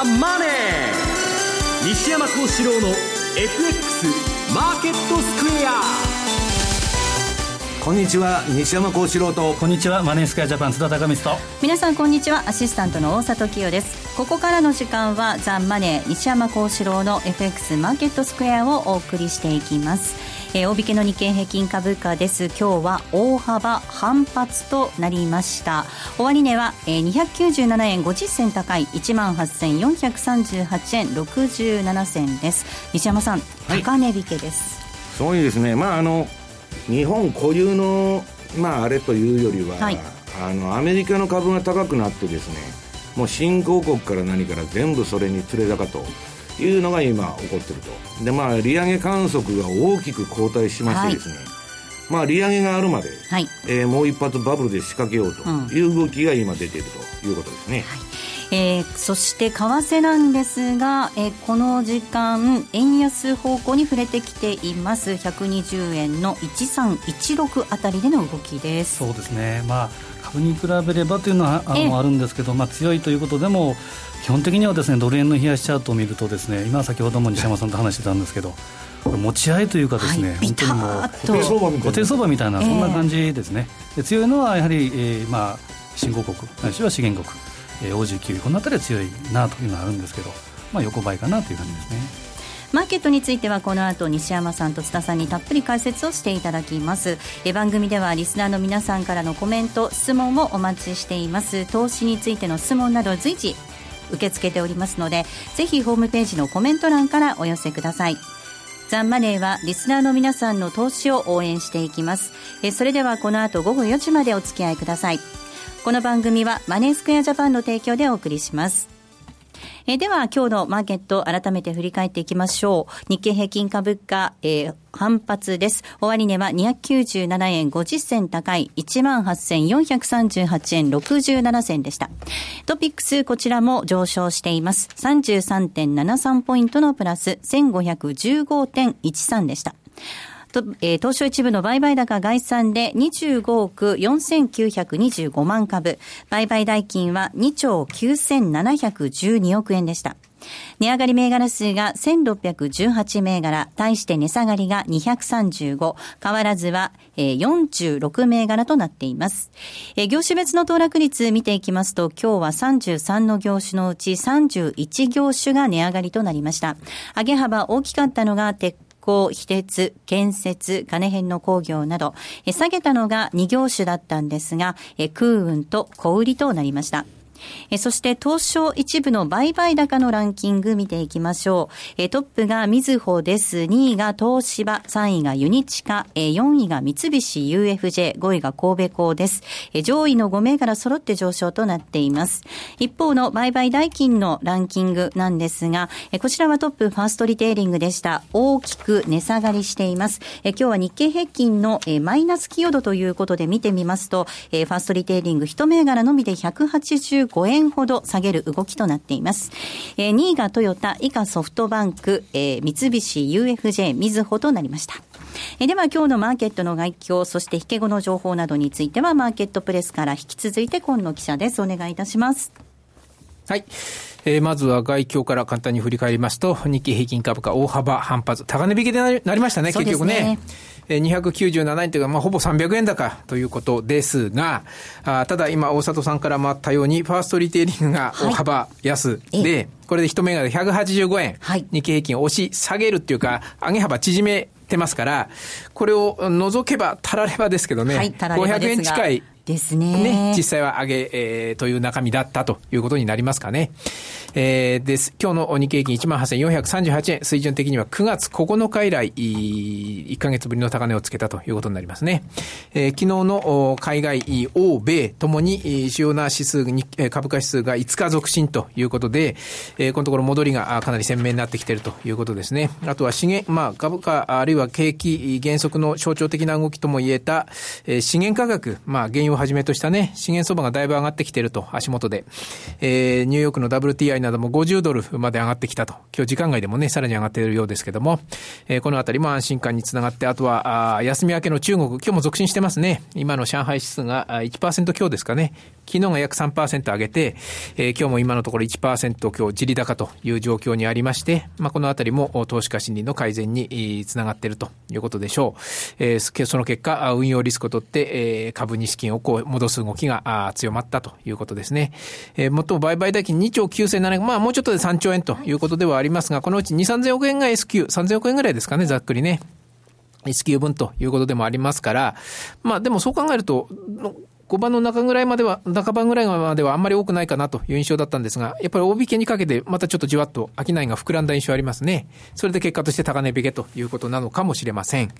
ザ・マネー」西山幸四郎の FX マーケットスクエアこんにちは西山幸四郎と。こんにちはマネースクエアジャパン津田隆光と。皆さんこんにちはアシスタントの大里清です。ここからの時間はザ・マネー西山幸四郎の FX マーケットスクエアをお送りしていきますえー、大引けの日経平均株価です。今日は大幅反発となりました。終値は、えー、297円50銭高い。1万8438円67銭です。西山さん、はい、高値引けです。そうですね。まああの日本固有のまああれというよりは、はい、あのアメリカの株が高くなってですねもう新興国から何から全部それに連れ高というのが今起こってると。でまあ利上げ観測が大きく後退しましてですね、はい、まあ利上げがあるまで、はい、えー、もう一発バブルで仕掛けようという動きが今出ているということですね、はい。えー、そして為替なんですが、えー、この時間円安方向に触れてきています。120円の1316あたりでの動きです。そうですね。まあ株に比べればというのはあのあるんですけど、まあ、強いということでも基本的にはですねドル円の冷やしチャートを見るとですね今先ほども西山さんと話してたんですけど持ち合いというかですね、はい、本当にもう固定相場みたいな。固定相場みたいなそんな感じですね、で強いのはやはり、えー、まあ新興国ないしは資源国、えー、OG9 この辺りは強いなというのはあるんですけど、まあ、横ばいかなという感じですね。マーケットについてはこの後西山さんと津田さんにたっぷり解説をしていただきます。え番組ではリスナーの皆さんからのコメント質問をお待ちしています。投資についての質問など随時受け付けておりますのでぜひホームページのコメント欄からお寄せください。ザンマネーはリスナーの皆さんの投資を応援していきます。えそれではこの後午後4時までお付き合いください。この番組はマネースクエアジャパンの提供でお送りします。えー、では今日のマーケット改めて振り返っていきましょう。日経平均株価、えー、反発です。終値は297円50銭高い18,438円67銭でした。トピックスこちらも上昇しています。33.73ポイントのプラス1515.13でした。と、えー、東証一部の売買高概算で25億4925万株、売買代金は2兆9712億円でした。値上がり銘柄数が1618銘柄、対して値下がりが235、変わらずは46銘柄となっています。業種別の騰落率見ていきますと、今日は33の業種のうち31業種が値上がりとなりました。上げ幅大きかったのが鉄鋼、非鉄、建設、金編の工業など、下げたのが2業種だったんですが、空運と小売りとなりました。えそして東証一部の売買高のランキング見ていきましょう。えトップがみずほです。2位が東芝、3位がユニチカ、え4位が三菱 UFJ、5位が神戸港です。え上位の5銘柄揃って上昇となっています。一方の売買代金のランキングなんですが、えこちらはトップファーストリテイリングでした。大きく値下がりしています。え今日は日経平均のえマイナス寄与度ということで見てみますと、えファーストリテイリング一銘柄のみで180 5円ほど下げる動きとなっています。えー、2位がトヨタ、以下ソフトバンク、えー、三菱 UFJ、みずほとなりました。えー、では今日のマーケットの外況、そして引け後の情報などについてはマーケットプレスから引き続いて今野記者です。お願いいたします。はい。えー、まずは外況から簡単に振り返りますと、日経平均株価大幅反発、高値引きでなりましたね、結局ね。297円というか、まあ、ほぼ300円高ということですが、あただ今、大里さんからもあったように、ファーストリテイリングが大幅安で、はい、これで一銘柄185円、はい、日経平均を押し下げるっていうか、上げ幅縮めてますから、これを除けば、たらればですけどね、はい、500円近いですね。ね、実際は上げ、えー、という中身だったということになりますかね。えー、です。今日の日経平均18,438円、水準的には9月9日以来、1ヶ月ぶりの高値をつけたということになりますね。えー、昨日の海外、欧米ともに主要な指数に、株価指数が5日続伸ということで、えー、このところ戻りがかなり鮮明になってきているということですね。あとは資源、まあ株価あるいは景気減速の象徴的な動きとも言えた、えー、資源価格、まあ原油はじめとしたね、資源相場がだいぶ上がってきてると、足元で。えー、ニューヨークの WTI なども50ドルまで上がってきたと。今日時間外でもね、さらに上がっているようですけども、えー、このあたりも安心感につながって、あとは、あ休み明けの中国、今日も続伸してますね。今の上海指数が1%強ですかね。昨日が約3%上げて、えー、今日も今のところ1%強、地利高という状況にありまして、まあ、このあたりも投資家心理の改善につながっているということでしょう。えー、その結果、運用リスクを取って、えー、株に資金をこう戻す動きが強まったということですね。えー、もっとも売買代金2兆9700、まあもうちょっとで3兆円ということではありますが、このうち2、3000億円が S q 3000億円ぐらいですかね、ざっくりね。S q 分ということでもありますから、まあでもそう考えると、5番の中ぐらいまでは、中番ぐらいまではあんまり多くないかなという印象だったんですが、やっぱり大引けにかけてまたちょっとじわっと商いが膨らんだ印象ありますね。それで結果として高値引けということなのかもしれません。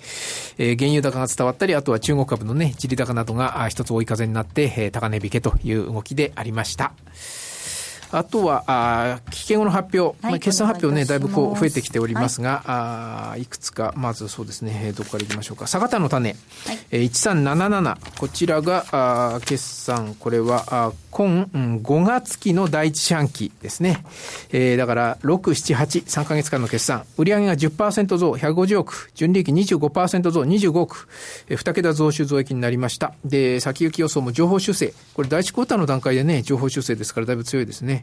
えー、原油高が伝わったり、あとは中国株のね、地理高などが一つ追い風になって、えー、高値引けという動きでありました。あとは、あ危険の発表、はい、まあ、決算発表ね、だいぶこう増えてきておりますが、はい、あいくつか、まずそうですね、どこからいきましょうか。佐賀の種、はい、えー、1377、こちらが、あ決算、これは、あ今、うん、5月期の第一四半期ですね。えー、だから、6、7、8、3ヶ月間の決算、売上が10%増、150億、純利益25%増、25億、えー、2桁増収増益になりました。で、先行き予想も情報修正、これ第一クォーターの段階でね、情報修正ですからだいぶ強いですね。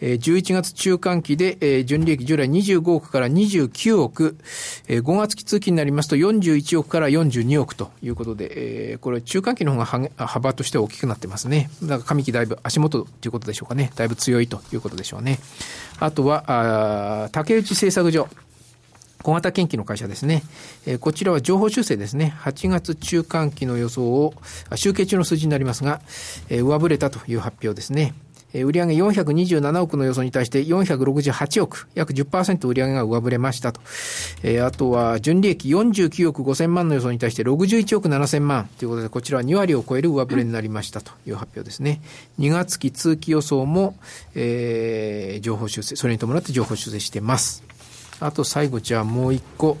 えー、11月中間期で、え、純利益従来25億から29億、えー、5月期通期になりますと41億から42億ということで、え、これ中間期の方が幅として大きくなってますね。だから上期だいぶ足元ということでしょうかね。だいぶ強いということでしょうね。あとは、あ竹内製作所。小型研究の会社ですね。えー、こちらは情報修正ですね。8月中間期の予想を、集計中の数字になりますが、えー、上振れたという発表ですね。え売上427億の予想に対して468億、約10%売上が上振れましたと。えー、あとは、純利益49億5000万の予想に対して61億7000万ということで、こちらは2割を超える上振れになりましたという発表ですね。2月期通期予想も、えー、情報修正、それに伴って情報修正しています。あと最後、じゃあもう一個。はい、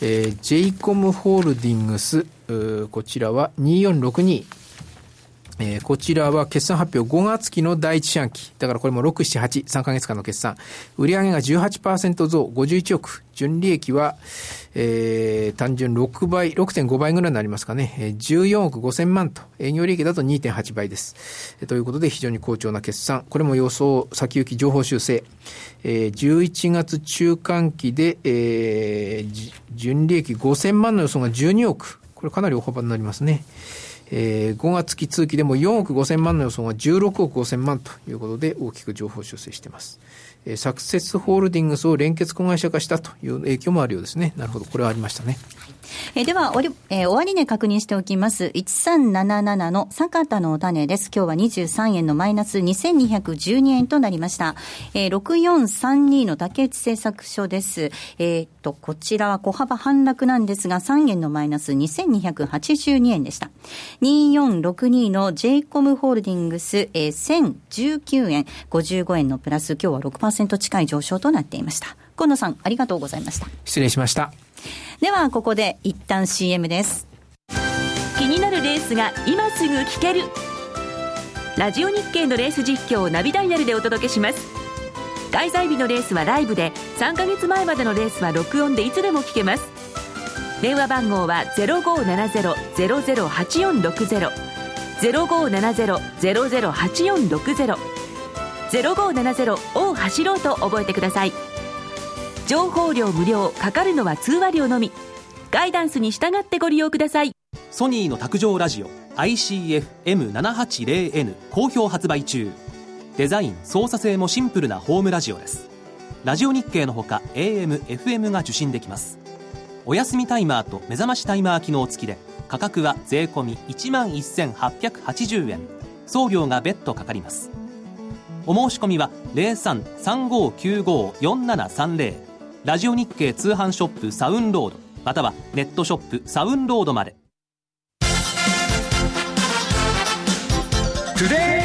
えー、j イコムホールディングス、こちらは2462。えー、こちらは決算発表5月期の第一四半期。だからこれも6、7、8、3ヶ月間の決算。売上が18%増、51億。純利益は、えー、単純6倍、6.5倍ぐらいになりますかね。14億5千万と、営業利益だと2.8倍です。ということで非常に好調な決算。これも予想、先行き情報修正。えー、11月中間期で、えー、純利益5千万の予想が12億。これかなり大幅になりますね。えー、5月期通期でも4億5千万の予想が16億5千万ということで大きく情報修正しています。えー、サクセスホールディングスを連結子会社化したという影響もあるようですね。なるほど。これはありましたね。え、では、おり、えー、終値確認しておきます。1377の坂田の種です。今日は23円のマイナス2212円となりました。えー、6432の竹内製作所です。えー、っと、こちらは小幅反落なんですが、3円のマイナス2282円でした。2462の j イコムホールディングス、えー、1019円、55円のプラス、今日は6%近い上昇となっていました。河野さん、ありがとうございました。失礼しました。ではここで一旦 CM です。気になるレースが今すぐ聞ける。ラジオ日経のレース実況をナビダイヤルでお届けします。開催日のレースはライブで3ヶ月前までのレースは録音でいつでも聞けます。電話番号は0570-008460 0570-008460 0570を走ろうと覚えてください。情報量無料かかるのは通話料のみ。ガイダンスに従ってご利用ください。ソニーの卓上ラジオ ICF-M780N 好評発売中。デザイン操作性もシンプルなホームラジオです。ラジオ日経のほか AM、FM が受信できます。お休みタイマーと目覚ましタイマー機能付きで価格は税込1万1880円。送料が別途かかります。お申し込みは0335954730ラジオ日経通販ショップサウンロードまたはネットショップサウンロードまで。ト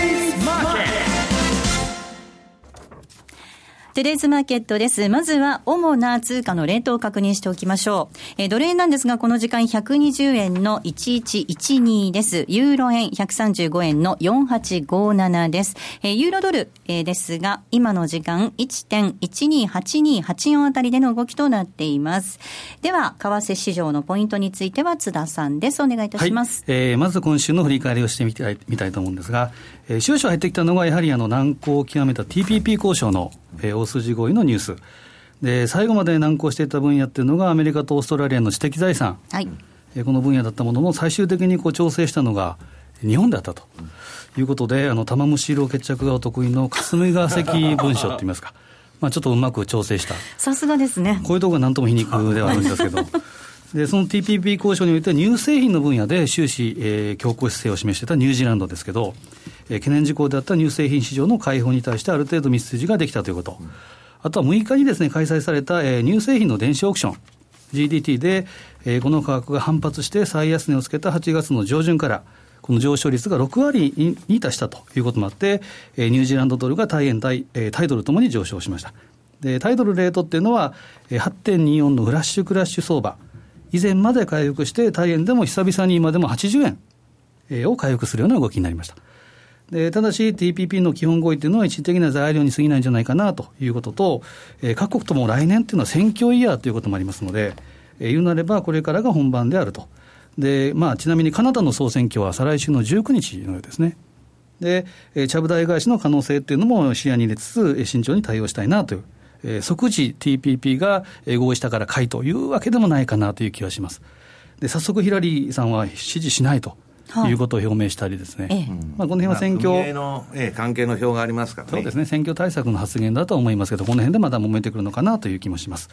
ゥデイズマーケットです。まずは、主な通貨のレートを確認しておきましょう。えー、ドル円なんですが、この時間120円の1112です。ユーロ円135円の4857です。えー、ユーロドル、えー、ですが、今の時間1.128284あたりでの動きとなっています。では、為替市場のポイントについては津田さんです。お願いいたします。はい、えー、まず今週の振り返りをしてみたいみたいと思うんですが、えー、収書入ってきたのが、やはりあの難航を極めた TPP 交渉の、えー、大筋合意のニュース。で、最後まで難航していた分野っていうのが、アメリカとオーストラリアの知的財産。はい。えー、この分野だったものも、最終的にこう調整したのが、日本だったと。いうことで、あの、玉虫色決着がお得意の霞が関文書って言いますか。まあ、ちょっとうまく調整した。さすがですね。こういうところがなんとも皮肉ではあるんですけど。で、その TPP 交渉において、乳製品の分野で終始、えー、強硬姿勢を示していたニュージーランドですけど、えー、懸念事項であった乳製品市場の開放に対してある程度道筋ができたということ。あとは6日にですね、開催された、えー、乳製品の電子オークション。GDT で、えー、この価格が反発して最安値をつけた8月の上旬から、この上昇率が6割に達したということもあって、えー、ニュージーランドドルが対円対、えー、タイドルともに上昇しました。で、タイドルレートっていうのは、8.24のフラッシュクラッシュ相場。以前まで回復して、大円でも久々に今でも80円を回復するような動きになりました。でただし、TPP の基本合意というのは一時的な材料に過ぎないんじゃないかなということと、えー、各国とも来年というのは選挙イヤーということもありますので、えー、言うなればこれからが本番であると。で、まあ、ちなみにカナダの総選挙は再来週の19日のようですね。で、えー、ちゃぶ台返しの可能性っていうのも視野に入れつつ、慎重に対応したいなというえー、即時 TPP が合意したから買いというわけでもないかなという気はします。で、早速ヒラリーさんは支持しないと。いうことを表明したりですね、ええ、まあ、この辺は選挙、の、ええ、関係の表がありますからね。そうですね、選挙対策の発言だと思いますけど、この辺でまだ揉めてくるのかなという気もします。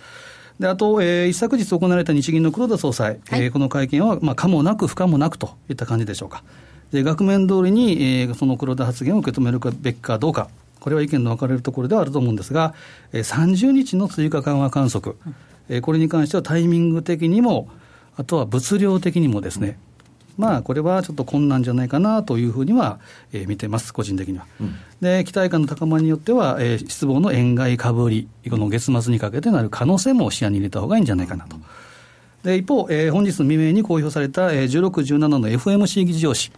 であと、えー、一昨日行われた日銀の黒田総裁、はい、えー、この会見は、まあ、可もなく不可もなくといった感じでしょうか。で額面通りに、えー、その黒田発言を受け止めるべきかどうか、これは意見の分かれるところではあると思うんですが、30日の追加緩和観測、これに関してはタイミング的にも、あとは物量的にもですね、まあ、これはちょっと困難じゃないかなというふうには、えー、見てます、個人的には。うん、で、期待感の高まりによっては、えー、失望の円買い株売り、この月末にかけてなる可能性も視野に入れた方がいいんじゃないかなと。で一方、えー、本日の未明に公表された、えー、16、17の FMC 議事要旨、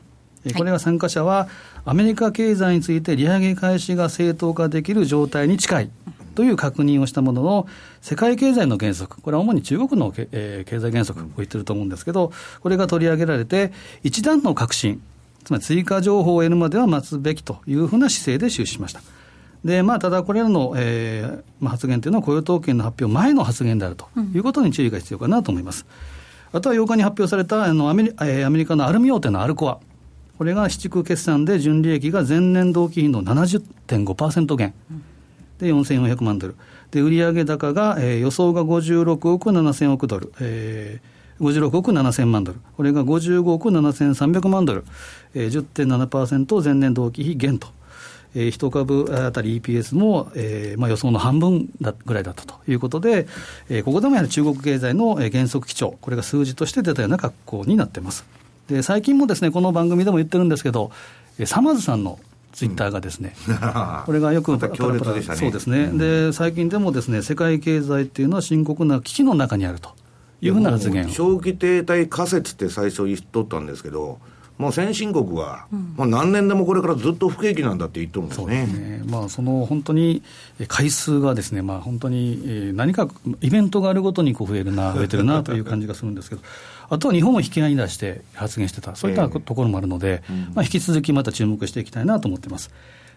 これは参加者は、アメリカ経済について利上げ開始が正当化できる状態に近いという確認をしたものの、世界経済の原則、これは主に中国の、えー、経済原則を言ってると思うんですけど、これが取り上げられて、一段の革新、つまり追加情報を得るまでは待つべきというふうな姿勢で終始しました。でまあ、ただ、これらの、えーまあ、発言というのは雇用統計の発表前の発言であるということに注意が必要かなと思います。あとは8日に発表されたあのアメリアメリカのアルミ大手のアルコア。これが市区決算で純利益が前年同期比の70.5%減。で、4400万ドル。で、売上高が、えー、予想が56億7000億ドル。えー56億7000万ドル、これが55億7300万ドル、えー、10.7%前年同期比減と、えー、1株当たり EPS も、えーまあ、予想の半分だぐらいだったということで、えー、ここでもやはり中国経済の減速基調、これが数字として出たような格好になっています。で最近もですねこの番組でも言ってるんですけど、サマーズさんのツイッターがですね、うん、これがよく、強烈でしたね。そうですね、うん、で最近でもですね世界経済っていうのは深刻な危機の中にあるというふうな発言長期停滞仮説って最初言っとったんですけど、もう先進国は、もう何年でもこれからずっと不景気なんだって言ってるんですね。ね。まあ、その本当に回数がですね、まあ、本当に何かイベントがあるごとにこう増えるな、増えてるなという感じがするんですけど、あとは日本も引き合いに出して発言してた、そういったところもあるので、えーまあ、引き続きまた注目していきたいなと思ってます。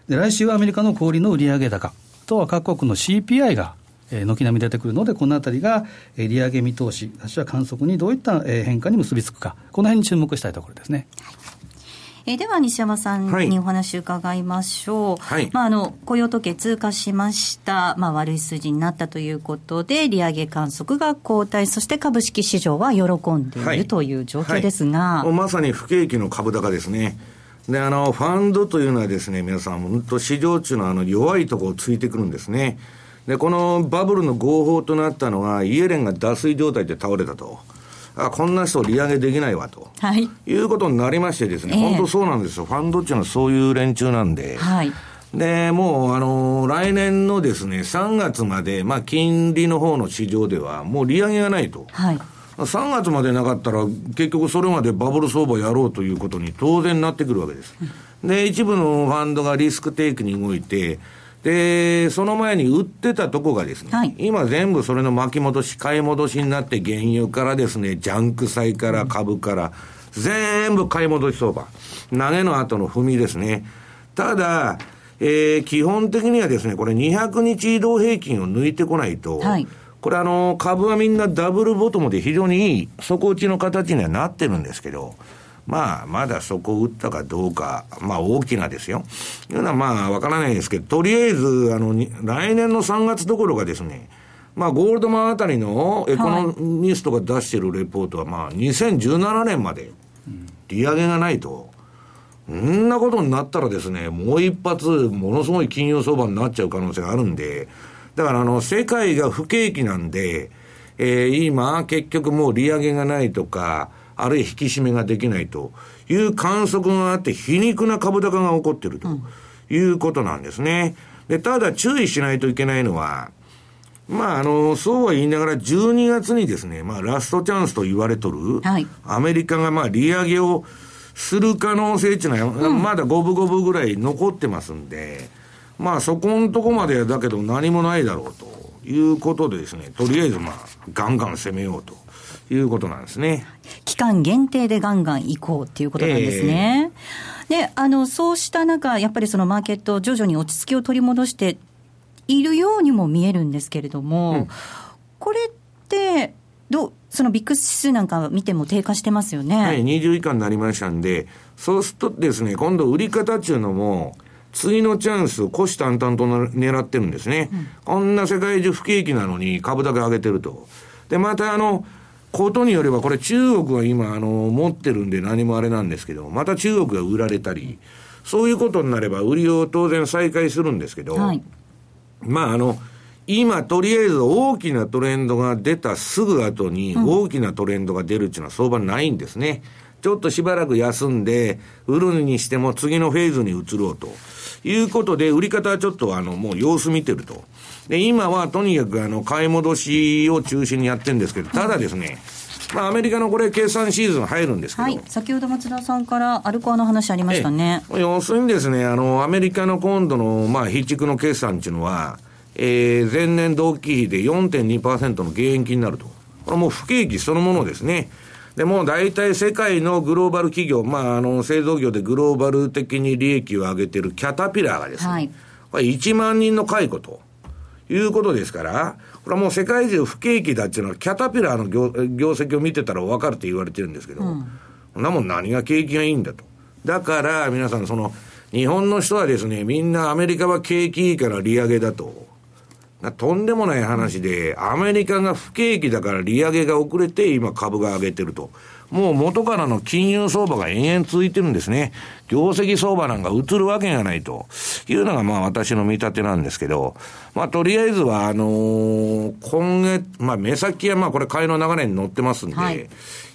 で来週はアメリカの小売の売上高、あとは各国の CPI がえ軒並み出てくるので、このあたりが、え利上げ見通し、私は観測にどういった、え変化に結びつくか、この辺に注目したいところですね。はいえー、では西山さんにお話伺いましょう、はい、まあ、あの雇用統計通過しました、まあ、悪い数字になったということで利上げ観測が後退。そして株式市場は喜んでいる、はい、という状況ですが、はい、まさに不景気の株高ですね。であのファンドというのはですね皆さん本当市場中のあの弱いところをついてくるんですね。でこのバブルの合法となったのはイエレンが脱水状態で倒れたとあこんな人利上げできないわと、はい、いうことになりましてですね、えー、本当そうなんですよ。ファンドっていうのはそういう連中なんで、はい、で、もう、あの、来年のですね、3月まで、まあ、金利の方の市場では、もう利上げがないと。はい。3月までなかったら、結局それまでバブル相場やろうということに当然なってくるわけです。で、一部のファンドがリスクテイクに動いて、で、その前に売ってたとこがですね、はい、今全部それの巻き戻し、買い戻しになって、原油からですね、ジャンク債から株から、全部買い戻し相場。投げの後の踏みですね。ただ、えー、基本的にはですね、これ200日移動平均を抜いてこないと、はい、これあの、株はみんなダブルボトムで非常にいい底打ちの形にはなってるんですけど、まあ、まだそこを打ったかどうか、まあ大きなですよ。というのはまあわからないですけど、とりあえず、あの、来年の3月どころかですね、まあゴールドマンあたりのエコノミストが出してるレポートは、まあ2017年まで利上げがないと、んなことになったらですね、もう一発、ものすごい金融相場になっちゃう可能性があるんで、だからあの、世界が不景気なんで、えー、今、結局もう利上げがないとか、あるいは引き締めができないという観測があって、皮肉な株高が起こっているということなんですね。で、ただ注意しないといけないのは、まあ、あの、そうは言いながら、12月にですね、まあ、ラストチャンスと言われとる、はい、アメリカがまあ、利上げをする可能性っていうのは、まだ五分五分ぐらい残ってますんで、まあ、そこのとこまでだけど何もないだろうということでですね、とりあえずまあ、ガンガン攻めようと。いうことなんですね。期間限定でガンガン行こうっていうことなんですね。えー、で、あの、そうした中、やっぱりそのマーケット、徐々に落ち着きを取り戻しているようにも見えるんですけれども、うん、これって、どう、そのビッグ指数なんか見ても低下してますよね。はい、20以下になりましたんで、そうするとですね、今度売り方っていうのも、次のチャンスを虎視眈々と狙ってるんですね。うん、こんな世界中不景気なのに株だけ上げてると。で、またあの、ことによれば、これ中国が今、あの、持ってるんで何もあれなんですけど、また中国が売られたり、そういうことになれば、売りを当然再開するんですけど、はい、まあ、あの、今、とりあえず大きなトレンドが出たすぐ後に、大きなトレンドが出るっていうのは相場ないんですね。ちょっとしばらく休んで、売るにしても次のフェーズに移ろうと。いうことで、売り方はちょっとあの、もう様子見てると。で、今はとにかくあの、買い戻しを中心にやってるんですけど、ただですね、まあ、アメリカのこれ、計算シーズン入るんですけど、はい、先ほど松田さんからアルコアの話ありましたね。要するにですね、あの、アメリカの今度の、まあ、非畜の決算っていうのは、えー、前年同期比で4.2%の減益になると。これもう不景気そのものですね。でも大体世界のグローバル企業、まあ、あの、製造業でグローバル的に利益を上げてるキャタピラーがですね、はい、これ1万人の解雇と。いうことですから、これはもう世界中不景気だっていうのは、キャタピラーの業業績を見てたら分かるって言われてるんですけど、うん、そんなもん何が景気がいいんだと。だから、皆さん、その、日本の人はですね、みんなアメリカは景気いいから利上げだと。とんでもない話で、アメリカが不景気だから利上げが遅れて、今株が上げてると。もう元からの金融相場が延々続いてるんですね。業績相場なんか移るわけがないと。いうのがまあ私の見立てなんですけど、まあとりあえずはあのー、今月、まあ目先はまあこれ買いの流れに乗ってますんで、はい、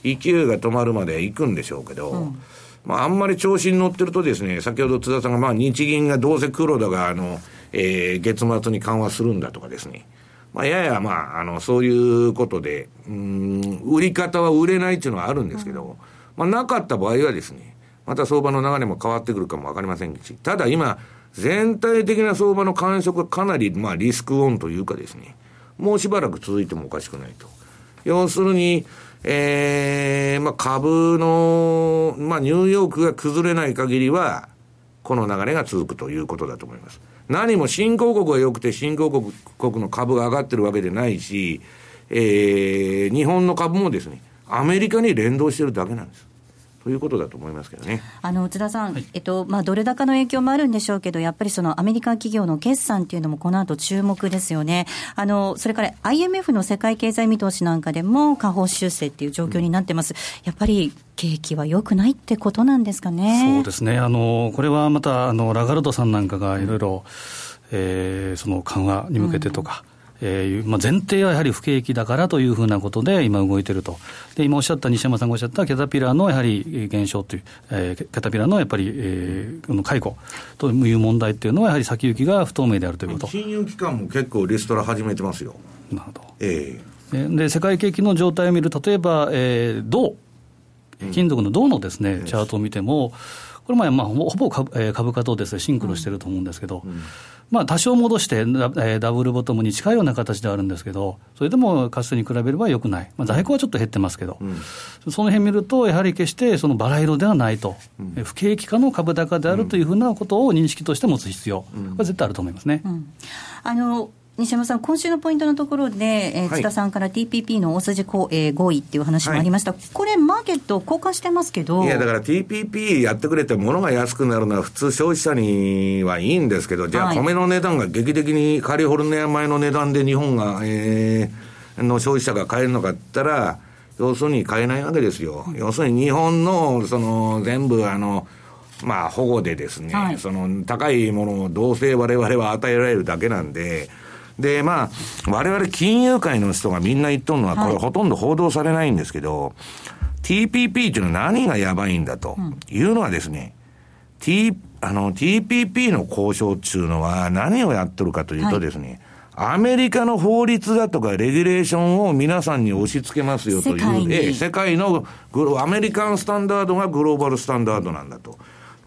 勢いが止まるまで行くんでしょうけど、うん。まあ、あんまり調子に乗ってるとですね、先ほど津田さんが、まあ、日銀がどうせ黒田が、あの、えー、月末に緩和するんだとかですね、まあ、やや、まあ、あの、そういうことで、うん、売り方は売れないっていうのはあるんですけど、まあ、なかった場合はですね、また相場の流れも変わってくるかもわかりませんし、ただ今、全体的な相場の感触がかなり、まあ、リスクオンというかですね、もうしばらく続いてもおかしくないと。要するに、えー、まあ、株の、まあ、ニューヨークが崩れない限りは、この流れが続くということだと思います。何も新興国が良くて新興国国の株が上がってるわけでないし、えー、日本の株もですね、アメリカに連動してるだけなんです。ということだと思いますけどね。あの、津田さん、はい、えっと、まあ、ドル高の影響もあるんでしょうけど、やっぱりそのアメリカ企業の決算っていうのもこの後注目ですよね。あの、それから IMF の世界経済見通しなんかでも下方修正っていう状況になってます。うん、やっぱり景気は良くないってことなんですかね？そうですね。あの、これはまた、あの、ラガルドさんなんかがいろいろ、えー、その緩和に向けてとか、えーまあ、前提はやはり不景気だからというふうなことで、今動いてると。で、今おっしゃった西山さんがおっしゃったキャタピラーのやはり減少という、えー、キャタピラーのやっぱり、えー、この解雇という問題っていうのは、やはり先行きが不透明であるということ。金融機関も結構リストラ始めてますよ。なるほど。ええー、で、世界景気の状態を見る、例えば、えー、銅、金属の銅のですね、うん、チャートを見ても、これまあ、まあ、ほぼ株,、えー、株価とです、ね、シンクロしてると思うんですけど、うん、まあ、多少戻してダ、ダブルボトムに近いような形ではあるんですけど、それでもかつてに比べればよくない、まあ、在庫はちょっと減ってますけど、うん、その辺見ると、やはり決してそのバラ色ではないと、うん、不景気化の株高であるというふうなことを認識として持つ必要、これ絶対あると思いますね。あの西山さん、今週のポイントのところで、えー、津田さんから TPP の大筋こう、えー、合意っていう話もありました、はい、これ、マーケット、交換してますけど。いや、だから TPP やってくれて、物が安くなるのは、普通、消費者にはいいんですけど、じゃあ、米の値段が劇的にカリフォルニア米の値段で日本が、えー、の消費者が買えるのかって言ったら、要するに買えないわけですよ。要するに日本の、その、全部、あの、まあ、保護でですね、はい、その、高いものをどうせ我々は与えられるだけなんで、で、まあ、我々金融界の人がみんな言っとるのは、これほとんど報道されないんですけど、はい、TPP っていうのは何がやばいんだというのはですね、うん、T、あの、TPP の交渉っていうのは何をやってるかというとですね、はい、アメリカの法律だとかレギュレーションを皆さんに押し付けますよという、え世界のアメリカンスタンダードがグローバルスタンダードなんだと。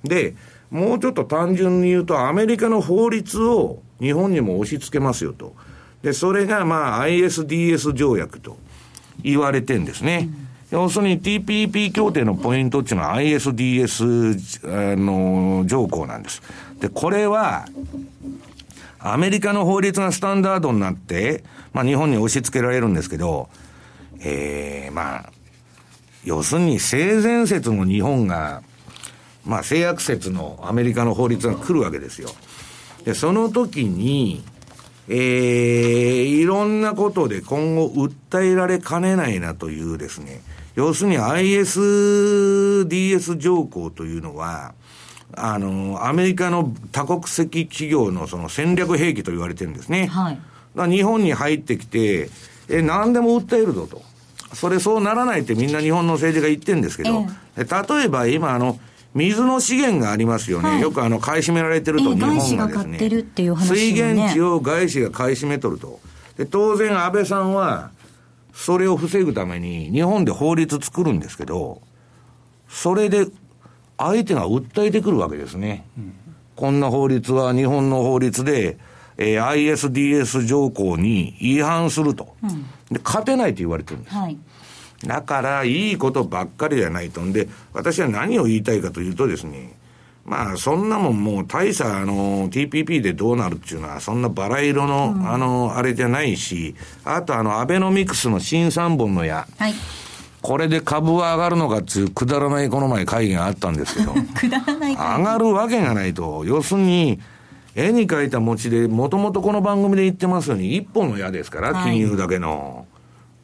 で、もうちょっと単純に言うと、アメリカの法律を日本にも押し付けますよと。で、それがまあ ISDS 条約と言われてんですね。うん、要するに TPP 協定のポイントっていうのは ISDS あの条項なんです。で、これは、アメリカの法律がスタンダードになって、まあ日本に押し付けられるんですけど、ええー、まあ、要するに性善説の日本がまあ、性悪説のアメリカの法律が来るわけですよ。で、その時に、えー、いろんなことで今後訴えられかねないなというですね、要するに ISDS 条項というのは、あの、アメリカの多国籍企業のその戦略兵器と言われてるんですね。はい。日本に入ってきて、え、何でも訴えるぞと。それそうならないってみんな日本の政治が言ってるんですけど、え例えば今あの、水の資源がありますよね。はい、よくあの、買い占められてると、日本がですね。水源地を外資が買い占めとると。で、当然安倍さんは、それを防ぐために日本で法律作るんですけど、それで相手が訴えてくるわけですね。うん、こんな法律は日本の法律で、えー、ISDS 条項に違反すると、うん、で。勝てないと言われてるんです。はいだから、いいことばっかりじゃないとんで、私は何を言いたいかというとですね、まあ、そんなもんもう大差、あの、TPP でどうなるっていうのは、そんなバラ色の、うん、あの、あれじゃないし、あとあの、アベノミクスの新三本の矢。はい。これで株は上がるのかっていうくだらないこの前会議があったんですけど。くだらない上がるわけがないと。要するに、絵に描いた餅で、もともとこの番組で言ってますように、一本の矢ですから、金融だけの。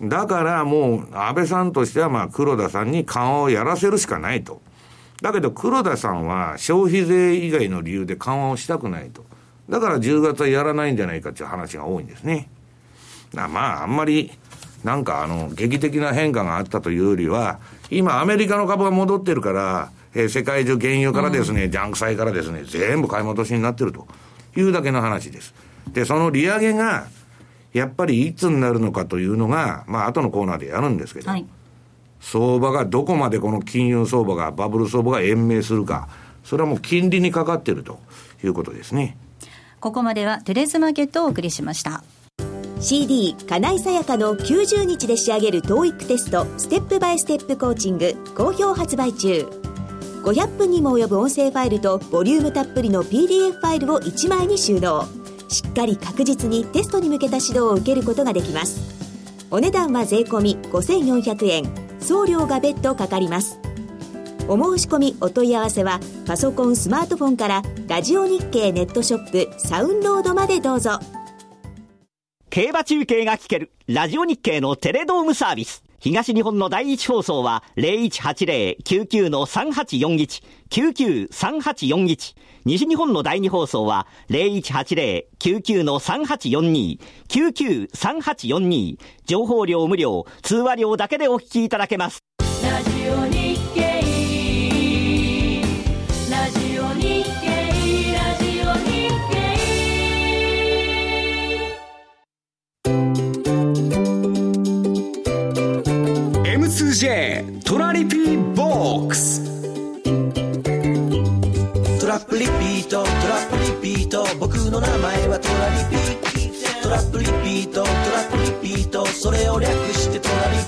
だからもう、安倍さんとしてはまあ黒田さんに緩和をやらせるしかないと。だけど黒田さんは消費税以外の理由で緩和をしたくないと。だから10月はやらないんじゃないかっていう話が多いんですね。まあ、あんまり、なんかあの、劇的な変化があったというよりは、今アメリカの株が戻ってるから、えー、世界中原油からですね、うん、ジャンク債からですね、全部買い戻しになってるというだけの話です。で、その利上げが、やっぱりいつになるのかというのが、まあ後のコーナーでやるんですけど、はい、相場がどこまでこの金融相場が、バブル相場が延命するか、それはもう金利にかかっているということですね。ここまではテレスマーケットをお送りしました。CD 金井さやかの90日で仕上げる TOEIC テストステップバイステップコーチング好評発売中500分にも及ぶ音声ファイルとボリュームたっぷりの PDF ファイルを1枚に収納しっかり確実にテストに向けた指導を受けることができます。お値段は税込5400円。送料が別途かかります。お申し込みお問い合わせはパソコンスマートフォンからラジオ日経ネットショップサウンロードまでどうぞ。競馬中継が聞けるラジオ日経のテレドームサービス。東日本の第一放送は0180-99-3841、99-3841。西日本の第二放送は0180-99-3842、99-3842。情報量無料、通話料だけでお聞きいただけます。の名前はトラリピト。ラップリピート。トラップリピート。それを略してトラリピ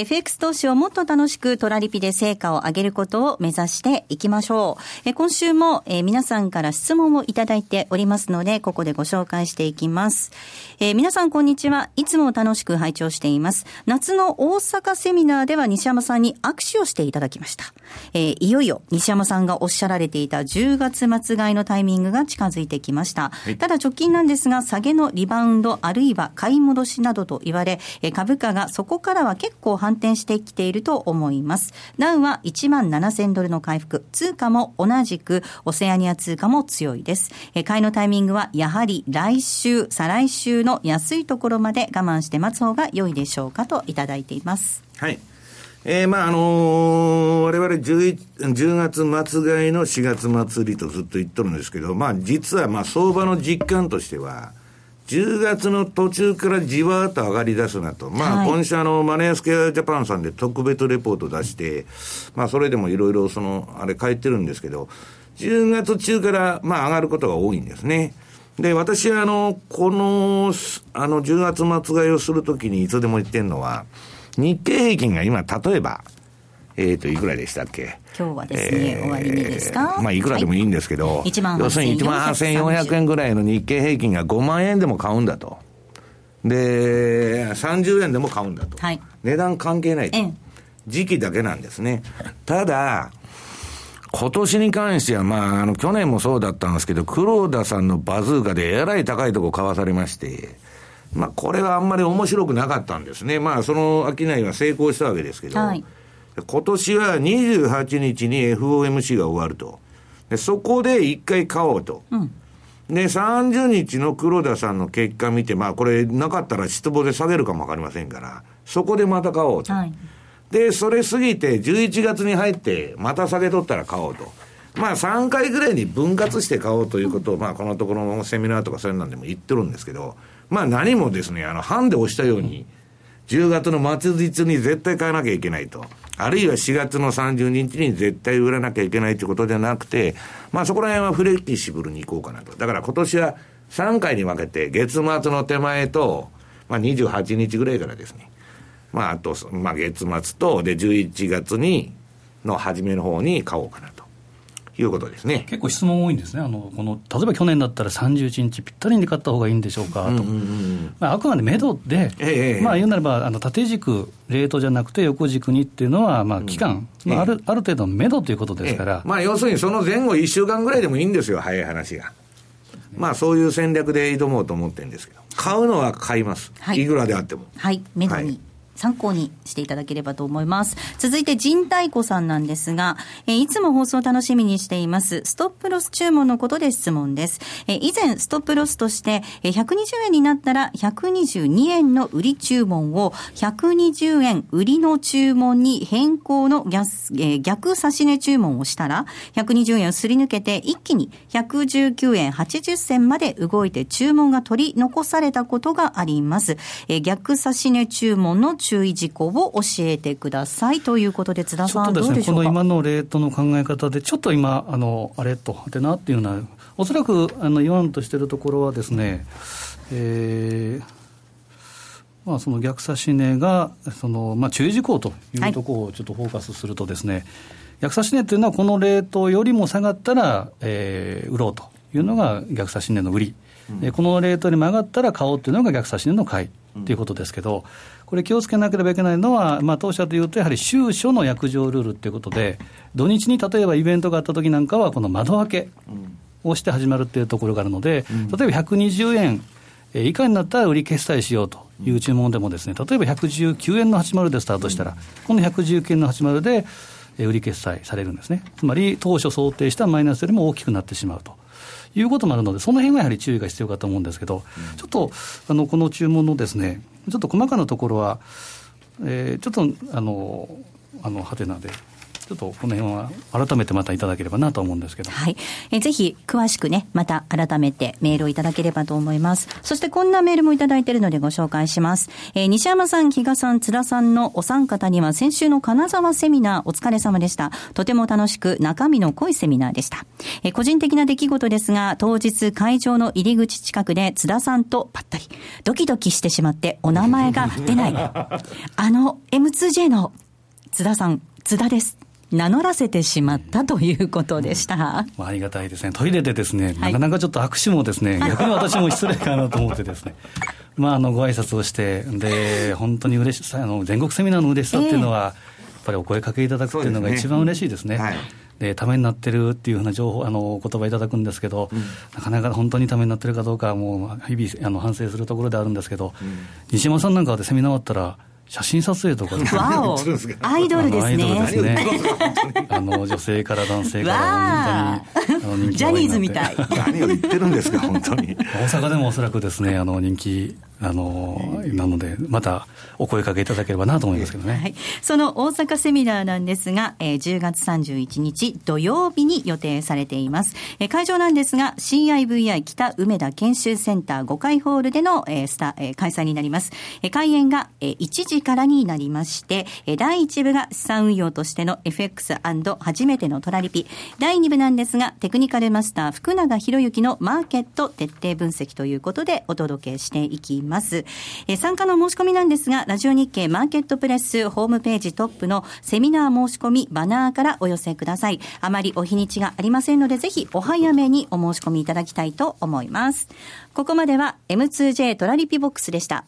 FX 投資をもっと楽しくトラリピで成果を上げることを目指していきましょう。え今週も、え皆さんから質問をいただいておりますので、ここでご紹介していきます。え皆さんこんにちは。いつも楽しく拝聴しています。夏の大阪セミナーでは西山さんに握手をしていただきました。えいよいよ西山さんがおっしゃられていた10月末買いのタイミングが近づいてきました。はい、ただ直近なんですが、下げのリバウンドあるいは買い戻しなどと言われ、え株価がそこからは結構反転してきていると思います。ダウは1万7000ドルの回復。通貨も同じく、オセアニア通貨も強いです。え買いのタイミングはやはり来週、再来週の安いところまで我慢して待つ方が良いでしょうかといただいています。はい。えー、まああのー、我々 10, 10月末買いの4月末りとずっと言っとるんですけど、まあ実はまあ相場の実感としては、10月の途中からじわーっと上がり出すなと。まあ、今週あの、マネースケアジャパンさんで特別レポート出して、まあ、それでもいろいろその、あれ書いてるんですけど、10月中から、まあ、上がることが多いんですね。で、私はあの、この、あの、10月末買いをするときにいつでも言ってるのは、日経平均が今、例えば、えっ、ー、と、いくらでしたっけ？今日はですね、えー、終わりにですか？まあ、いくらでもいいんですけど、はい、万要するに1万8400円ぐらいの日経平均が5万円でも買うんだと。で、30円でも買うんだと。はい、値段関係ないと。時期だけなんですね。ただ、今年に関しては、まあ、あの、去年もそうだったんですけど、黒田さんのバズーカでえらい高いとこ買わされまして、まあ、これはあんまり面白くなかったんですね。まあ、その商いは成功したわけですけど、はい今年は28日に FOMC が終わると。でそこで一回買おうと。うん、で、30日の黒田さんの結果見て、まあこれなかったら失望で下げるかもわかりませんから、そこでまた買おうと。はい、で、それ過ぎて11月に入ってまた下げ取ったら買おうと。まあ3回ぐらいに分割して買おうということを、まあこのところのセミナーとかそういうのでも言ってるんですけど、まあ何もですね、あの、ハンで押したように、10月の末日に絶対買わなきゃいけないと。あるいは4月の30日に絶対売らなきゃいけないってことじゃなくて、まあそこら辺はフレキシブルにいこうかなと。だから今年は3回に分けて、月末の手前と、まあ28日ぐらいからですね。まああと、まあ月末と、で11月に、の初めの方に買おうかなと。いうことですね。結構質問多いんですね。あのこの、例えば去年だったら31日ぴったりに買った方がいいんでしょうかと、まあ、あくまで目処で、ええ、まあ、言うなればあの縦軸、レートじゃなくて横軸にっていうのは、まあ、期間、うん、まあ、あるある程度の目処ということですから、まあ、要するにその前後1週間ぐらいでもいいんですよ、早い話が。まあ、そういう戦略で挑もうと思ってるんですけど、買うのは買います、はい、いくらであっても。はい、目処に参考にしていただければと思います。続いて、陣太鼓さんなんですが、えいつも放送を楽しみにしています、ストップロス注文のことで質問です。え以前、ストップロスとして、え120円になったら122円の売り注文を120円売りの注文に変更の逆,、え逆差し値注文をしたら、120円をすり抜けて一気に119円80銭まで動いて注文が取り残されたことがあります。え逆差し値注文の注意事項を教えてください。ということで、津田さん、どうでしょうこの今のレートの考え方で、ちょっと今、あのあれと、はてなっていうのは、おそらくあの言わんとしているところはですね、えーまあ、その逆差し値がその、まあ、注意事項というところをちょっとフォーカスするとですね、はい、逆差し値というのはこのレートよりも下がったら、えー、売ろうというのが逆差し値の売り、うん、このレートに曲がったら買おうというのが逆差し値の買いということですけど、これ気をつけなければいけないのは、まあ、当社でいうと、やはり週初の約定ルールということで、土日に例えばイベントがあった時なんかは、この窓開けをして始まるっていうところがあるので、例えば120円以下になったら売り決済しようという注文でもですね、例えば119円の80でスタートしたら、この119円の80で売り決済されるんですね。つまり当初想定したマイナスよりも大きくなってしまうと。いうこともあるので、その辺はやはり注意が必要かと思うんですけど、ちょっとあのこの注文のですね、ちょっと細かなところは、えー、ちょっとあの、あの、はてなで。ちょっとこの辺は改めてまたいただければなと思うんですけど。はい。えぜひ詳しくね、また改めてメールをいただければと思います。そしてこんなメールもいただいているのでご紹介します。えー、西山さん、比嘉さん、津田さんのお三方には先週の金沢セミナーお疲れ様でした。とても楽しく中身の濃いセミナーでした。えー、個人的な出来事ですが、当日会場の入り口近くで津田さんとぱったり、ドキドキしてしまってお名前が出ない。あの M2J の津田さん、津田です。名乗らせてしまったということでした。うん、ありがたいですね。トイレでですね、なかなかちょっと握手もですね、逆に私も失礼かなと思ってですね、まあ、あの、ご挨拶をして、で、本当に嬉しさ、あの、全国セミナーの嬉しさっていうのは、えー、やっぱりお声かけいただくっていうのが一番嬉しいですね。すねはい。でためになってるっていうふうな情報あの言葉いただくんですけど、うん、なかなか本当にためになってるかどうかもう日々あの反省するところであるんですけど、うん、西山さんなんかでセミナー終わったら写真撮影とかわお アイドルですね。アイドルですね。あの、女性から男性から本当に、ジャニーズみたい。何を言ってるんですか、本当に。大阪でもおそらくですね、あの、人気あのなので、またお声かけいただければなと思いますけどね、はい、その大阪セミナーなんですが、えー、10月31日土曜日に予定されています。えー、会場なんですが、CIVI 北梅田研修センター5階ホールでの、えースタえー、開催になります。えー、開演が、えー、1時からになりまして、え、第1部が資産運用としての FX& 初めてのトラリピ。第2部なんですが、テクニカルマスター福永博之のマーケット徹底分析ということでお届けしていきます。ます。え参加の申し込みなんですが、ラジオ日経マーケットプレスホームページトップのセミナー申し込みバナーからお寄せください。あまりお日にちがありませんので、ぜひお早めにお申し込みいただきたいと思います。ここまでは M2J トラリピボックスでした。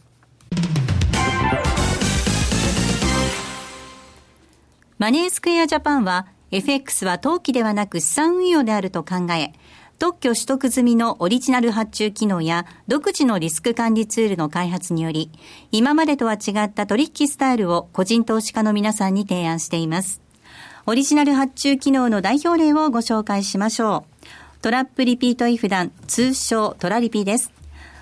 マネースクエアジャパンは FX は投機ではなく資産運用であると考え、特許取得済みのオリジナル発注機能や独自のリスク管理ツールの開発により、今までとは違った取引スタイルを個人投資家の皆さんに提案しています。オリジナル発注機能の代表例をご紹介しましょう。トラップリピートイフダン、通称トラリピです。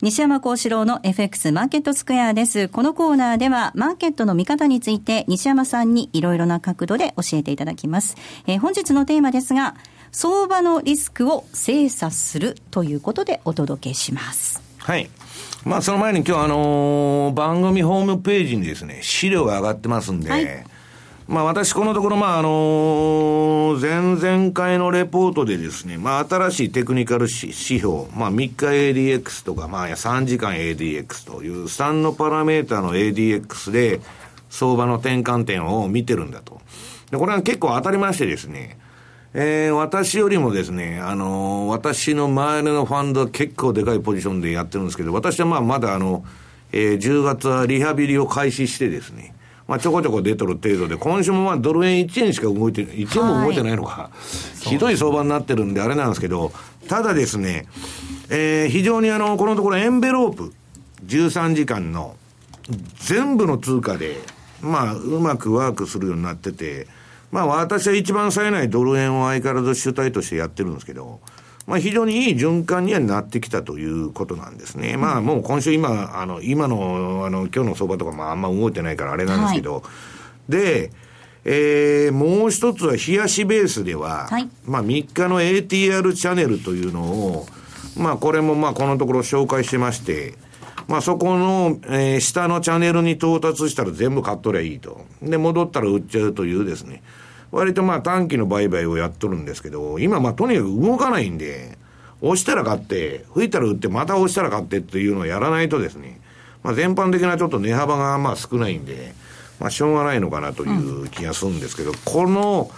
西山幸四郎の FX マーケットスクエアです。このコーナーではマーケットの見方について西山さんにいろいろな角度で教えていただきます。えー、本日のテーマですが、相場のリスクを精査するということでお届けします。はい。まあ、その前に今日あのー、番組ホームページにですね、資料が上がってますんで、はい、まあ私このところ、まああの、前々回のレポートでですね、まあ新しいテクニカル指標、まあ3日 ADX とか、まあ3時間 ADX という3のパラメータの ADX で相場の転換点を見てるんだと。で、これは結構当たりましてですね、えー、私よりもですね、あの、私の周りのファンドは結構でかいポジションでやってるんですけど、私はまあまだあの、えー、10月はリハビリを開始してですね、まあ、ちょこちょこ出とる程度で、今週もまあドル円1円しか動いて、1円も動いてないのか、はい、ひどい相場になってるんであれなんですけど、ただですね、えー、非常にあの、このところエンベロープ、13時間の全部の通貨で、まあ、うまくワークするようになってて、まあ私は一番冴えないドル円を相変わらず主体としてやってるんですけど、まあ非常にいい循環にはなってきたということなんですね。まあもう今週今、あの、今の、あの、今日の相場とかもあんま動いてないからあれなんですけど、はい、で、えー、もう一つは冷やしベースでは、はい、まあ3日の ATR チャンネルというのを、まあこれもまあこのところ紹介してまして、まあそこの、えー、下のチャンネルに到達したら全部買っとりゃいいと。で、戻ったら売っちゃうというですね。割とまあ短期の売買をやっとるんですけど、今まあとにかく動かないんで、押したら買って、吹いたら売って、また押したら買ってっていうのをやらないとですね、まあ全般的なちょっと値幅がまあ少ないんで、まあしょうがないのかなという気がするんですけど、うん、この、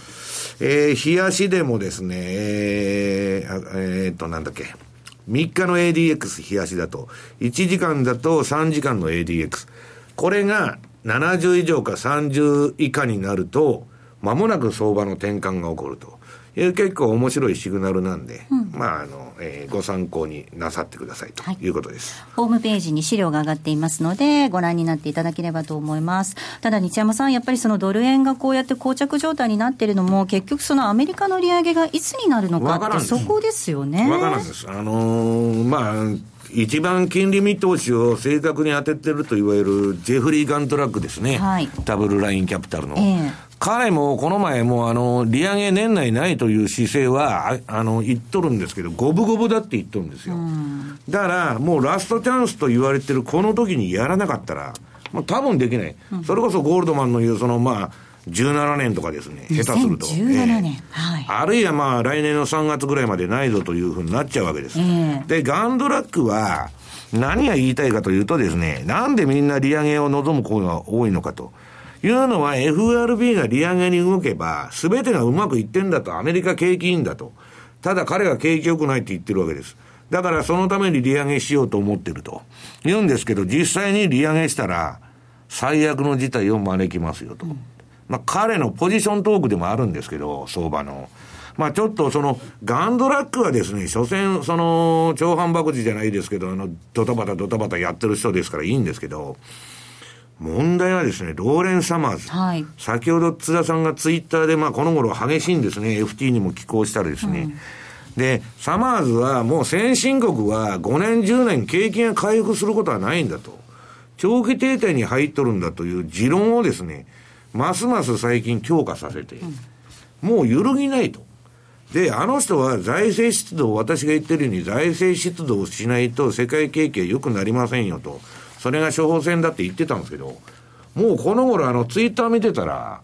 えー、冷やしでもですね、えー、えー、っと、なんだっけ、3日の ADX 冷やしだと、1時間だと3時間の ADX。これが70以上か30以下になると、間もなく相場の転換が起こると。いう結構面白いシグナルなんで、うん、まああの、えー、ご参考になさってくださいとい。うことです、はい、ホームページに資料が上がっていますのでご覧になっていただければと思います。ただ日山さんやっぱりそのドル円がこうやって膠着状態になっているのも結局そのアメリカの利上げがいつになるのかってそこですよね。わからんです。あのー、まあ一番金利見通しを正確に当ててるといわゆるジェフリー・ガントラックですね、はい、ダブルラインキャピタルの、えー、彼もこの前もあの、利上げ年内ないという姿勢は、あの、言っとるんですけど、五分五分だって言っとるんですよ。だから、もうラストチャンスと言われてるこの時にやらなかったら、もう多分できない。うん、それこそゴールドマンの言う、そのまあ、17年とかですね、下手すると。17年、えー、はい。あるいはまあ、来年の3月ぐらいまでないぞというふうになっちゃうわけです。えー、で、ガンドラックは、何が言いたいかというとですね、なんでみんな利上げを望む声が多いのかと。いうのは FRB が利上げに動けば、すべてがうまくいってんだと、アメリカ景気いいんだと。ただ彼が景気良くないって言ってるわけです。だからそのために利上げしようと思ってると。言うんですけど、実際に利上げしたら、最悪の事態を招きますよと。まあ彼のポジショントークでもあるんですけど、相場の。まあちょっとその、ガンドラックはですね、所詮、その、超反爆時じゃないですけど、あの、ドタバタドタバタやってる人ですからいいんですけど、問題はですね、ローレン・サマーズ。はい、先ほど津田さんがツイッターで、まあ、この頃激しいんですね。FT にも寄稿したらですね。うん、で、サマーズはもう先進国は5年、10年景気が回復することはないんだと。長期停滞に入っとるんだという持論をですね、ますます最近強化させて、もう揺るぎないと。で、あの人は財政出動、私が言ってるように財政出動しないと世界景気は良くなりませんよと。それが処方箋だって言ってたんですけど、もうこの頃あのツイッター見てたら、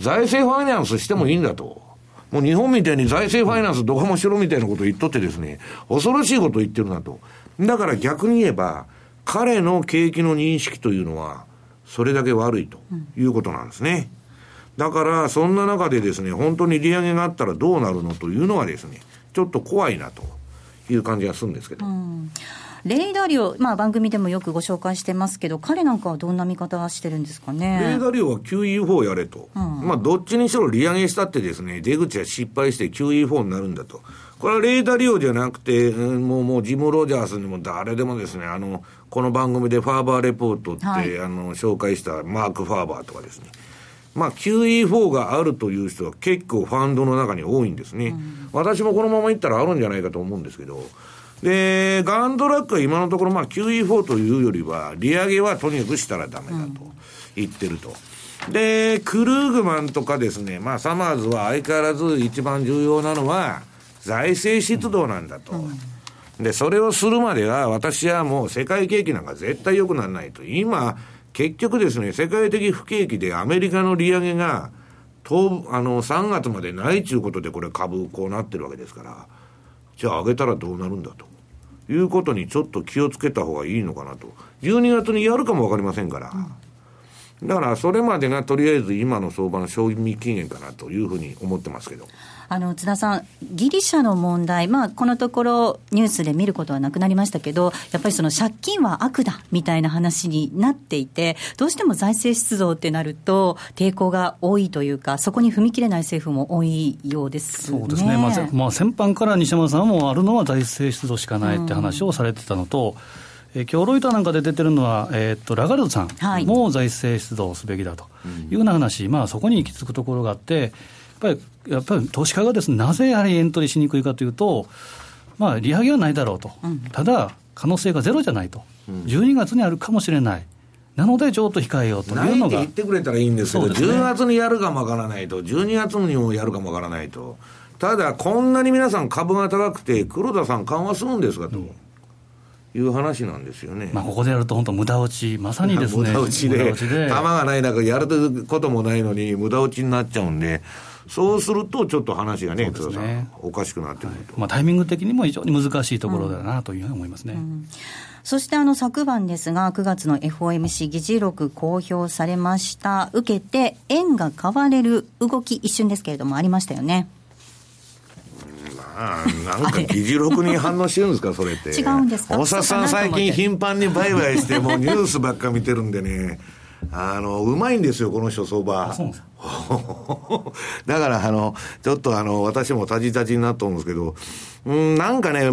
財政ファイナンスしてもいいんだと。もう日本みたいに財政ファイナンスどこもしろみたいなこと言っとってですね、恐ろしいこと言ってるなと。だから逆に言えば、彼の景気の認識というのは、それだけ悪いということなんですね。だから、そんな中でですね、本当に利上げがあったらどうなるのというのはですね、ちょっと怖いなという感じがするんですけど。うんレイダリオ、まあ、番組でもよくご紹介してますけど、彼なんかはどんな見方してるんですかね？レイダリオは QE4 やれと、うん、まあ、どっちにしろ利上げしたってですね、出口は失敗して QE4 になるんだと。これはレイダリオじゃなくて、もう、もうジム・ロジャースにも誰でもですね、あの、この番組でファーバーレポートって、はい、あの、紹介したマーク・ファーバーとかですね。まあ、QE4 があるという人は結構ファンドの中に多いんですね。うん、私もこのままいったらあるんじゃないかと思うんですけど、で、ガンドラックは今のところ、まあ、QE4 というよりは、利上げはとにかくしたらダメだと言ってると。うん、で、クルーグマンとかですね、まあ、サマーズは相変わらず一番重要なのは、財政出動なんだと。うん、で、それをするまでは、私はもう世界景気なんか絶対良くならないと。今、結局ですね、世界的不景気でアメリカの利上げが、とあの、3月までないということで、これ株こうなってるわけですから、じゃあ上げたらどうなるんだと。いうことにちょっと気をつけた方がいいのかなと。12月にやるかもわかりませんから。だからそれまでがとりあえず今の相場の賞味期限かなというふうに思ってますけど。あの津田さん、ギリシャの問題、まあ、このところ、ニュースで見ることはなくなりましたけど、やっぱりその借金は悪だみたいな話になっていて、どうしても財政出動ってなると、抵抗が多いというか、そこに踏み切れない政府も多いようです、ね、そうですね、まあ、まあ、先般から西山さんもあるのは財政出動しかないって話をされてたのと、うんえー、今日ロイターなんかで出てるのは、えー、っとラガルドさんも財政出動すべきだというような話、はい、まあ、そこに行き着くところがあって、ぱりやっぱり投資家がです、ね、なぜやはりエントリーしにくいかというと、まあ、利上げはないだろうと、うん、ただ、可能性がゼロじゃないと、うん、12月にあるかもしれない。なので、ちょっと控えようというのが。言ってくれたらいいんですけど、ね、10月にやるかもわからないと、12月にもやるかもわからないと、ただ、こんなに皆さん株が高くて、黒田さん緩和するんですかと。うんいう話なんですよね。まあ、ここでやると本当無駄落ち、まさにですね。無駄落ちで、球がない中、やることもないのに、無駄落ちになっちゃうんで、そうすると、ちょっと話がね、おかしくなってくると、はい、まあ、タイミング的にも非常に難しいところだなというふうに思いますね。うんうんそしてあの昨晩ですが、9月の FOMC 議事録公表されました。受けて、円が買われる動き、一瞬ですけれども、ありましたよね。あなんか議事録に反応してるんですか、それって。違うんですか？大沢さん、最近頻繁に売買して、もうニュースばっか見てるんでね。あの、うまいんですよ、この人、相場。だから、あの、ちょっとあの、私もたじたじになったんですけど、うん、なんかね、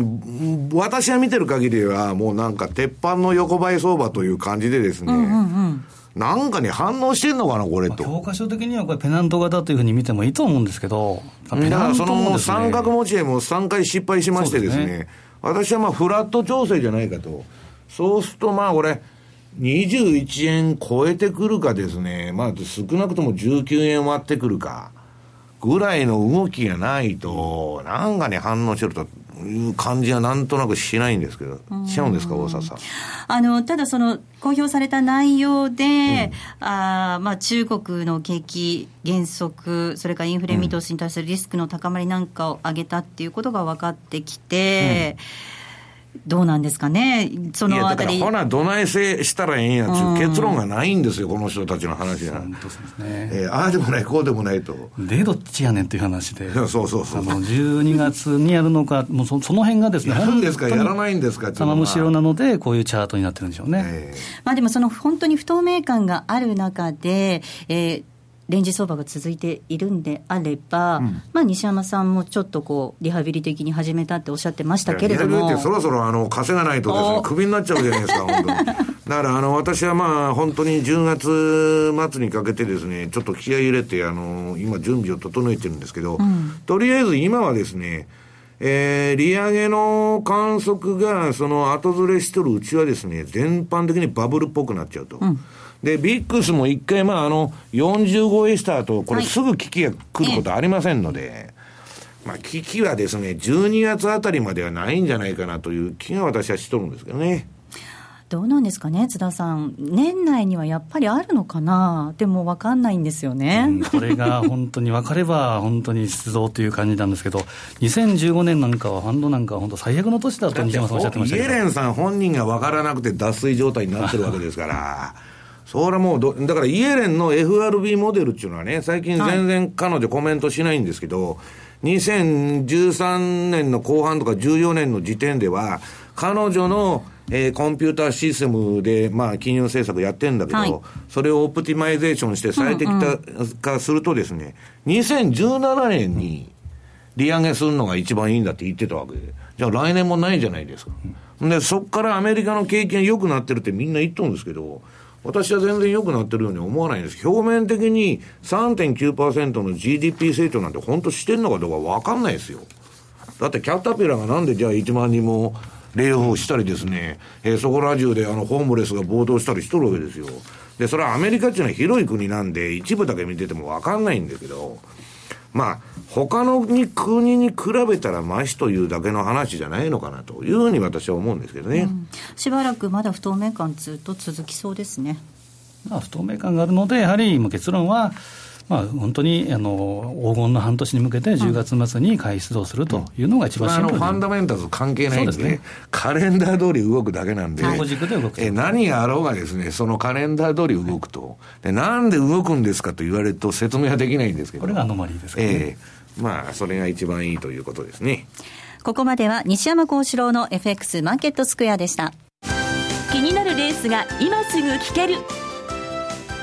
私が見てる限りは、もうなんか、鉄板の横ばい相場という感じでですね、うんうんうんなんかに反応してんのかな、これと。教科書的にはこれ、ペナント型というふうに見てもいいと思うんですけど、だからその三角持ち合いも3回失敗しましてですね、すね私はまあフラット調整じゃないかと。そうするとまあこれ、21円超えてくるかですね、まあ少なくとも19円割ってくるか、ぐらいの動きがないと、なんかに反応してると、いう感じはなんとなくしないんですけど、しちゃうんですか、大沢さん。あのただ、その公表された内容で、うん、あまあ、中国の景気減速、それからインフレ見通しに対するリスクの高まりなんかを挙げたっていうことが分かってきて。うんどうなんですかね、そのあたり。ほな、どないせしたらええんやつう結論がないんですよ、この人たちの話は。本当ですね。えー、ああでもない、こうでもないと。で、どっちやねんという話で。そうそうそうあの、12月にやるのか、もうそその辺がですね、やるんですか、やらないんですか、玉むしろなので、こういうチャートになってるんでしょうね。えー、まあでも、その本当に不透明感がある中で、えー、レンジ相場が続いているんであれば、うん、まあ、西山さんもちょっとこうリハビリ的に始めたっておっしゃってましたけれども。リハビリってそろそろあの稼がないとですね、クビになっちゃうじゃないですか、本当に。だからあの私はまあ本当に10月末にかけてですね、ちょっと気合い入れて、あの今準備を整えてるんですけど、うん、とりあえず今はですね、えー、利上げの観測がその後ずれしとるうちはですね、全般的にバブルっぽくなっちゃうと。うんで、ビックスも一回、まあ、あの、45エスターと、これすぐ危機が来ることありませんので、まあ、危機はですね、12月あたりまではないんじゃないかなという気が私はしとるんですけどね。どうなんですかね、津田さん、年内にはやっぱりあるのかな、でも分かんないんですよね、うん、これが本当に分かれば、本当に出動という感じなんですけど、2015年なんかは、ファンドなんかは本当、最悪の年だと西山さんおっしゃってましたイエレンさん本人が分からなくて脱水状態になってるわけですから。それはもうど、だからイエレンの FRB モデルっていうのはね、最近全然彼女コメントしないんですけど、はい、2013年の後半とか14年の時点では、彼女の、えー、コンピューターシステムで、まあ、金融政策やってんだけど、はい、それをオプティマイゼーションして最適化するとですね、うんうん、2017年に利上げするのが一番いいんだって言ってたわけで、じゃあ来年もないじゃないですか。で、そこからアメリカの景気が良くなってるってみんな言っとるんですけど、私は全然良くなってるように思わないんです。表面的に3.9%の GDP 成長なんて本当してんのかどうかわかんないですよ。だってキャタピラがなんでじゃあ1万人もレイオフしたりですね、えー、そこら中であのホームレスが暴動したりしとるわけですよ。で、それはアメリカっていうのは広い国なんで、一部だけ見ててもわかんないんだけど、まあ、他の国に比べたらましというだけの話じゃないのかなというふうに私は思うんですけどね、うん、しばらくまだ不透明感ずっと続きそうですね。まあ、不透明感があるので、やはり結論は、まあ、本当にあの黄金の半年に向けて、10月末に開始出動するというのが一番シンプル、うん、ファンダメンタルズ関係ないんですね、カレンダー通り動くだけなんで、はい、え何があろうがですね、そのカレンダー通り動くと、で、なんで動くんですかと言われると、説明はできないんですけど、これがアノマリーですね、えー、まあ、それが一番いいということですね。ここまでは西山幸四郎の FX マーケットスクエアでした。気になるレースが今すぐ聞ける。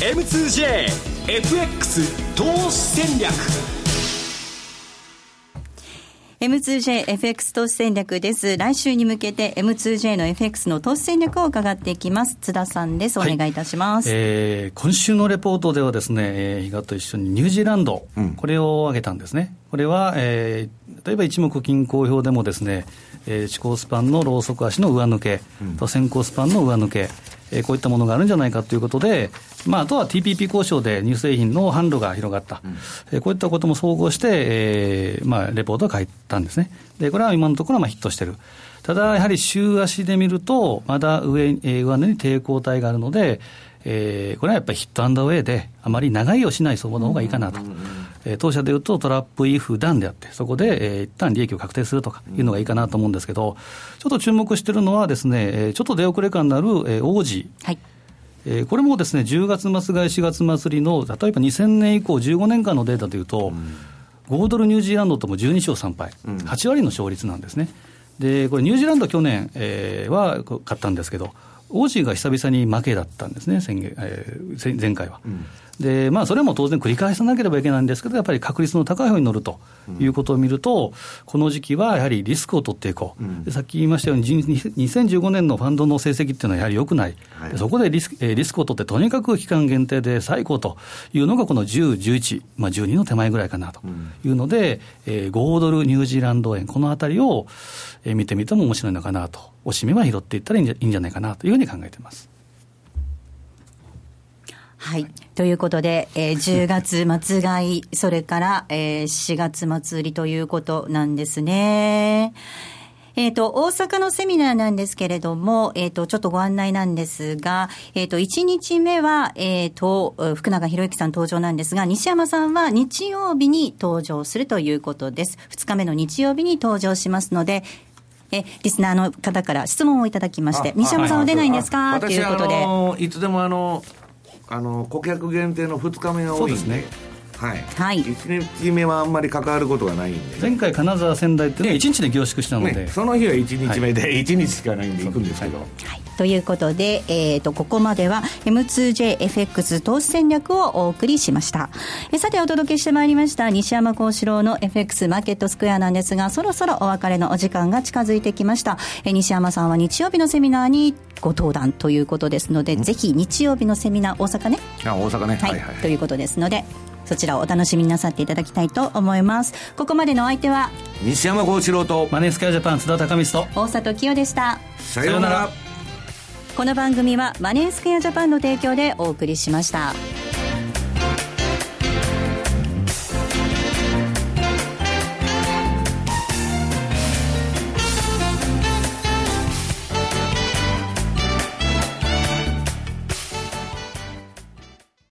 M2JFX 投資戦略 M2JFX 投資戦略です。来週に向けて M2J の FX の投資戦略を伺っていきます。津田さんです。お願いいたします。はい、えー、今週のレポートではですね、えー、比嘉と一緒にニュージーランド、うん、これを挙げたんですね。これは、えー、例えば一目均衡表でもですね、えー、地高スパンのローソク足の上抜け、うん、と先行スパンの上抜け、えー、こういったものがあるんじゃないかということで、まあ、あとは TPP 交渉で乳製品の販路が広がった、うん、えー、こういったことも総合して、えーまあ、レポートを書いたんですね。で、これは今のところはまあヒットしてる。ただ、やはり週足で見ると、まだ上、え上値に抵抗体があるので、えー、これはやっぱりヒットアンダーウェイで、あまり長いをしない相場の方がいいかなと。えー、当社でいうとトラップイフダンであって、そこで、えー、一旦利益を確定するとかいうのがいいかなと思うんですけど、ちょっと注目してるのはですね、えー、ちょっと出遅れ感のある、えー、王子。はい。えー、これもですね10月末買い、4月末りの、例えば2000年以降、15年間のデータというと、うん、5ドルニュージーランドとも12勝3敗、うん、8割の勝率なんですね。で、これ、ニュージーランド去年、えー、は買ったんですけど、王子が久々に負けだったんですね、先えー、前回は。うんで、まあ、それも当然繰り返さなければいけないんですけど、やっぱり確率の高い方に乗るということを見ると、うん、この時期はやはりリスクを取っていこう、うん、さっき言いましたように、2015年のファンドの成績っていうのはやはり良くない、はい、そこでリスクリスクを取って、とにかく期間限定で最高というのが、この10、11、まあ、12の手前ぐらいかなというので、うん、えー、5ドルニュージーランド円、このあたりを見てみても面白いのかなと、おしめは拾っていったらいいんじゃないかなというふうに考えています。はい。ということで、えー、10月末買い、それから、えー、4月末売りということなんですね。えっ、ー、と、大阪のセミナーなんですけれども、えっ、ー、と、ちょっとご案内なんですが、えっ、ー、と、1日目は、えっ、と、福永博之さん登場なんですが、西山さんは日曜日に登場するということです。2日目の日曜日に登場しますので、えリスナーの方から質問をいただきまして、西山さんは出ないんですか、ということで。いつでもあのあの顧客限定の2日目が多いんで。ねはい、はい、1日目はあんまり関わることがないんで前回金沢仙台っていうのは1日で凝縮したので、ね、その日は1日目で1日しかないんで行くんですけど、はい、ということで、えーと、ここまでは M2JFX 投資戦略をお送りしました。えさてお届けしてまいりました西山幸四郎の FX マーケットスクエアなんですがそろそろお別れのお時間が近づいてきました。え西山さんは日曜日のセミナーにご登壇ということですので、ぜひ日曜日のセミナー大阪ね？あ大阪ね、はい、はいはい、ということですのでそちらをお楽しみになさっていただきたいと思います。ここまでのお相手は西山幸四郎とマネースクエアジャパン津田隆光と大里清でした。さようなら。この番組はマネースクエアジャパンの提供でお送りしました。